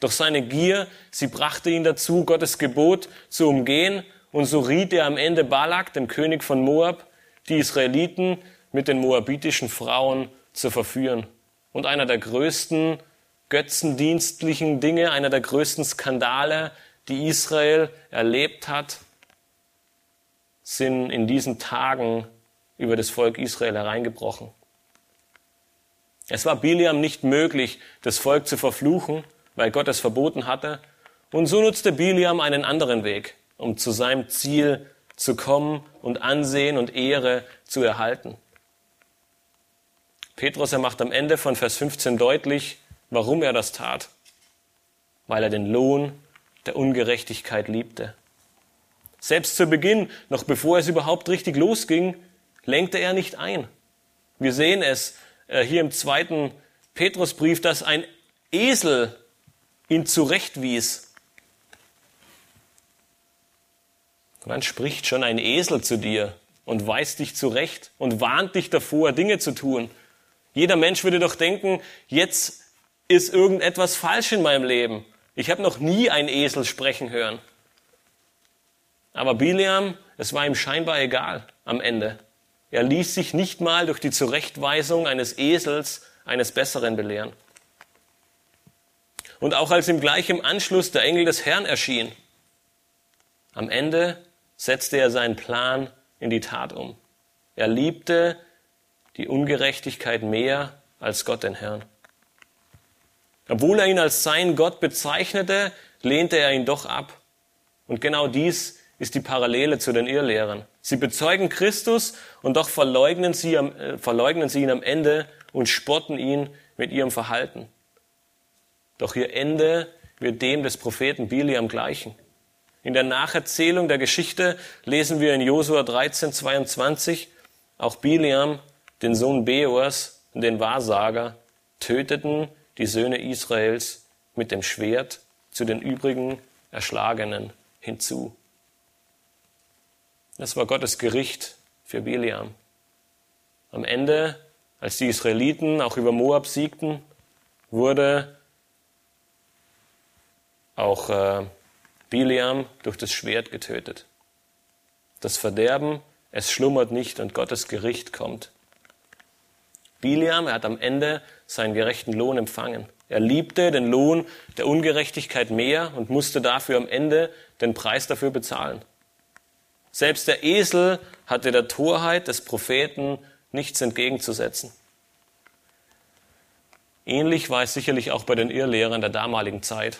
[SPEAKER 1] Doch seine Gier, sie brachte ihn dazu, Gottes Gebot zu umgehen, und so riet er am Ende Balak, dem König von Moab, die Israeliten mit den moabitischen Frauen zu verführen. Und einer der größten götzendienstlichen Dinge, einer der größten Skandale, die Israel erlebt hat, sind in diesen Tagen über das Volk Israel hereingebrochen. Es war Biliam nicht möglich, das Volk zu verfluchen, weil Gott es verboten hatte. Und so nutzte Biliam einen anderen Weg, um zu seinem Ziel zu kommen und Ansehen und Ehre zu erhalten. Petrus, er macht am Ende von Vers 15 deutlich, warum er das tat. Weil er den Lohn der Ungerechtigkeit liebte. Selbst zu Beginn, noch bevor es überhaupt richtig losging, lenkte er nicht ein. Wir sehen es äh, hier im zweiten Petrusbrief, dass ein Esel ihn zurechtwies. Wann spricht schon ein Esel zu dir und weist dich zurecht und warnt dich davor, Dinge zu tun? Jeder Mensch würde doch denken, jetzt ist irgendetwas falsch in meinem Leben. Ich habe noch nie einen Esel sprechen hören. Aber Biliam, es war ihm scheinbar egal am Ende. Er ließ sich nicht mal durch die Zurechtweisung eines Esels eines Besseren belehren. Und auch als im gleichen Anschluss der Engel des Herrn erschien, am Ende setzte er seinen Plan in die Tat um. Er liebte die Ungerechtigkeit mehr als Gott den Herrn. Obwohl er ihn als sein Gott bezeichnete, lehnte er ihn doch ab. Und genau dies ist die Parallele zu den Irrlehrern. Sie bezeugen Christus und doch verleugnen sie, äh, verleugnen sie ihn am Ende und spotten ihn mit ihrem Verhalten. Doch ihr Ende wird dem des Propheten Biliam gleichen. In der Nacherzählung der Geschichte lesen wir in Josua 13, 22, auch Biliam, den Sohn Beors und den Wahrsager, töteten die Söhne Israels mit dem Schwert zu den übrigen Erschlagenen hinzu. Das war Gottes Gericht für Biliam. Am Ende, als die Israeliten auch über Moab siegten, wurde auch äh, Biliam durch das Schwert getötet. Das Verderben, es schlummert nicht und Gottes Gericht kommt. Biliam, er hat am Ende seinen gerechten Lohn empfangen. Er liebte den Lohn der Ungerechtigkeit mehr und musste dafür am Ende den Preis dafür bezahlen. Selbst der Esel hatte der Torheit des Propheten nichts entgegenzusetzen. Ähnlich war es sicherlich auch bei den Irrlehrern der damaligen Zeit.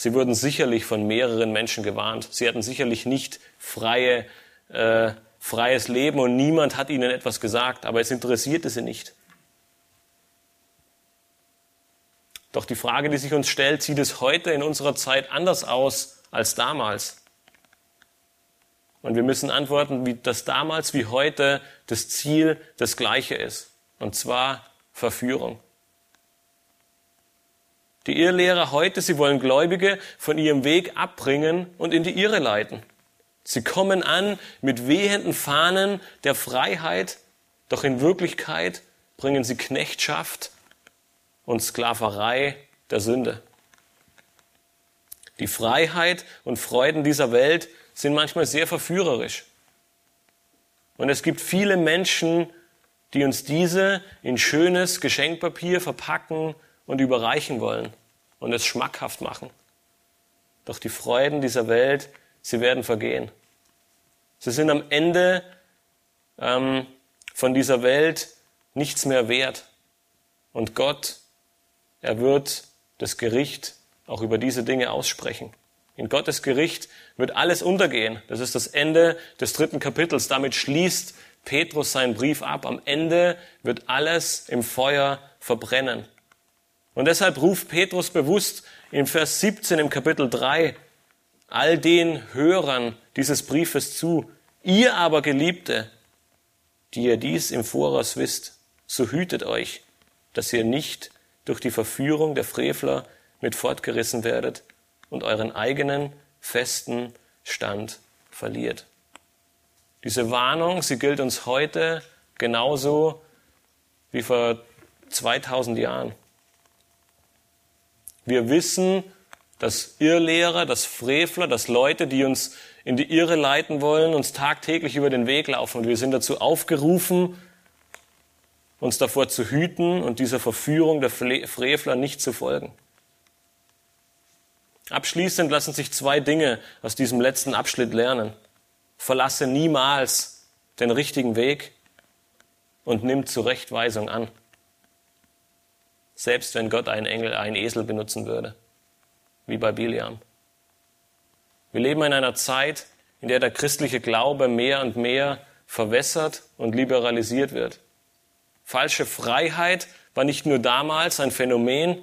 [SPEAKER 1] Sie wurden sicherlich von mehreren Menschen gewarnt. Sie hatten sicherlich nicht freie, äh, freies Leben und niemand hat ihnen etwas gesagt, aber es interessierte sie nicht. Doch die Frage, die sich uns stellt, sieht es heute in unserer Zeit anders aus als damals? Und wir müssen antworten, wie das damals wie heute das Ziel das gleiche ist. Und zwar Verführung. Die Irrlehrer heute, sie wollen Gläubige von ihrem Weg abbringen und in die Irre leiten. Sie kommen an mit wehenden Fahnen der Freiheit, doch in Wirklichkeit bringen sie Knechtschaft und Sklaverei der Sünde. Die Freiheit und Freuden dieser Welt sind manchmal sehr verführerisch. Und es gibt viele Menschen, die uns diese in schönes Geschenkpapier verpacken und überreichen wollen und es schmackhaft machen. Doch die Freuden dieser Welt, sie werden vergehen. Sie sind am Ende ähm, von dieser Welt nichts mehr wert. Und Gott, er wird das Gericht auch über diese Dinge aussprechen. In Gottes Gericht wird alles untergehen. Das ist das Ende des dritten Kapitels. Damit schließt Petrus seinen Brief ab. Am Ende wird alles im Feuer verbrennen. Und deshalb ruft Petrus bewusst in Vers 17 im Kapitel 3 all den Hörern dieses Briefes zu. Ihr aber Geliebte, die ihr dies im Voraus wisst, so hütet euch, dass ihr nicht durch die Verführung der Frevler mit fortgerissen werdet und euren eigenen festen Stand verliert. Diese Warnung, sie gilt uns heute genauso wie vor 2000 Jahren. Wir wissen, dass Irrlehrer, dass Frevler, dass Leute, die uns in die Irre leiten wollen, uns tagtäglich über den Weg laufen. Und wir sind dazu aufgerufen, uns davor zu hüten und dieser Verführung der Frevler nicht zu folgen. Abschließend lassen sich zwei Dinge aus diesem letzten Abschnitt lernen. Verlasse niemals den richtigen Weg und nimm Zurechtweisung an. Selbst wenn Gott einen Engel, einen Esel benutzen würde, wie bei Biliam. Wir leben in einer Zeit, in der der christliche Glaube mehr und mehr verwässert und liberalisiert wird. Falsche Freiheit war nicht nur damals ein Phänomen,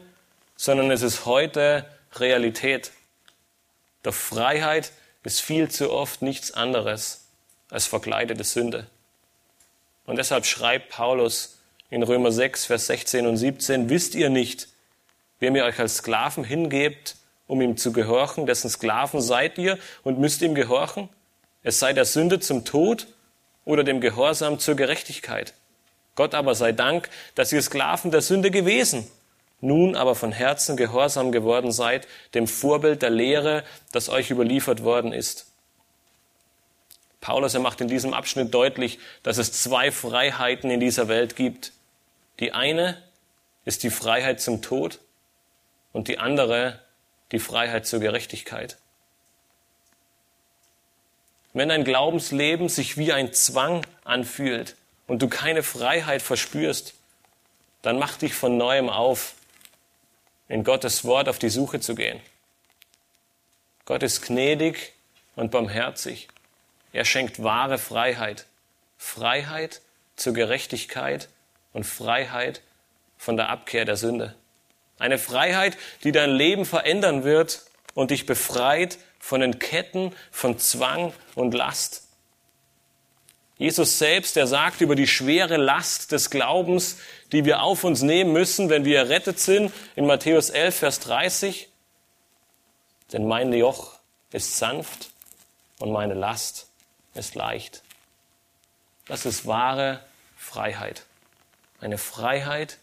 [SPEAKER 1] sondern es ist heute Realität. Doch Freiheit ist viel zu oft nichts anderes als verkleidete Sünde. Und deshalb schreibt Paulus in Römer 6, Vers 16 und 17, wisst ihr nicht, wem ihr euch als Sklaven hingebt, um ihm zu gehorchen, dessen Sklaven seid ihr und müsst ihm gehorchen? Es sei der Sünde zum Tod oder dem Gehorsam zur Gerechtigkeit. Gott aber sei Dank, dass ihr Sklaven der Sünde gewesen nun aber von Herzen gehorsam geworden seid, dem Vorbild der Lehre, das euch überliefert worden ist. Paulus er macht in diesem Abschnitt deutlich, dass es zwei Freiheiten in dieser Welt gibt. Die eine ist die Freiheit zum Tod und die andere die Freiheit zur Gerechtigkeit. Wenn dein Glaubensleben sich wie ein Zwang anfühlt und du keine Freiheit verspürst, dann mach dich von neuem auf in Gottes Wort auf die Suche zu gehen. Gott ist gnädig und barmherzig. Er schenkt wahre Freiheit. Freiheit zur Gerechtigkeit und Freiheit von der Abkehr der Sünde. Eine Freiheit, die dein Leben verändern wird und dich befreit von den Ketten von Zwang und Last. Jesus selbst, der sagt über die schwere Last des Glaubens, die wir auf uns nehmen müssen, wenn wir errettet sind, in Matthäus 11, Vers 30. Denn mein Joch ist sanft und meine Last ist leicht. Das ist wahre Freiheit. Eine Freiheit,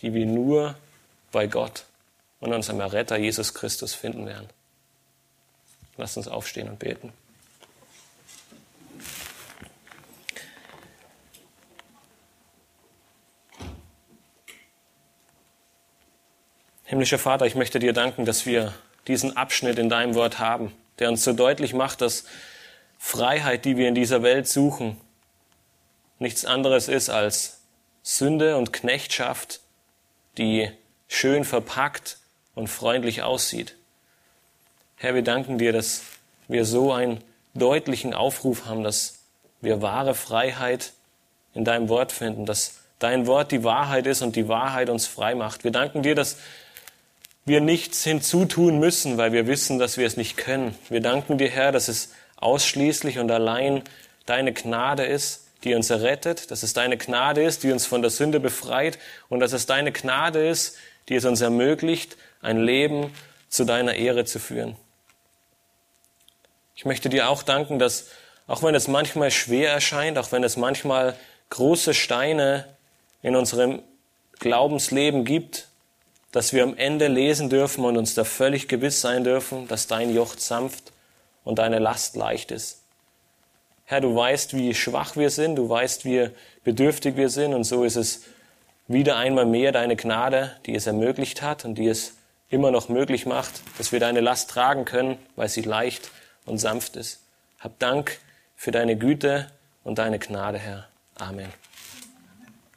[SPEAKER 1] die wir nur bei Gott und unserem Erretter Jesus Christus finden werden. Lasst uns aufstehen und beten. Himmlischer Vater, ich möchte dir danken, dass wir diesen Abschnitt in deinem Wort haben, der uns so deutlich macht, dass Freiheit, die wir in dieser Welt suchen, nichts anderes ist als Sünde und Knechtschaft, die schön verpackt und freundlich aussieht. Herr, wir danken dir, dass wir so einen deutlichen Aufruf haben, dass wir wahre Freiheit in deinem Wort finden, dass dein Wort die Wahrheit ist und die Wahrheit uns frei macht. Wir danken dir, dass wir nichts hinzutun müssen, weil wir wissen, dass wir es nicht können. Wir danken dir, Herr, dass es ausschließlich und allein deine Gnade ist, die uns errettet, dass es deine Gnade ist, die uns von der Sünde befreit und dass es deine Gnade ist, die es uns ermöglicht, ein Leben zu deiner Ehre zu führen. Ich möchte dir auch danken, dass auch wenn es manchmal schwer erscheint, auch wenn es manchmal große Steine in unserem Glaubensleben gibt, dass wir am Ende lesen dürfen und uns da völlig gewiss sein dürfen, dass dein Joch sanft und deine Last leicht ist. Herr, du weißt, wie schwach wir sind, du weißt, wie bedürftig wir sind und so ist es wieder einmal mehr deine Gnade, die es ermöglicht hat und die es immer noch möglich macht, dass wir deine Last tragen können, weil sie leicht und sanft ist. Hab Dank für deine Güte und deine Gnade, Herr. Amen.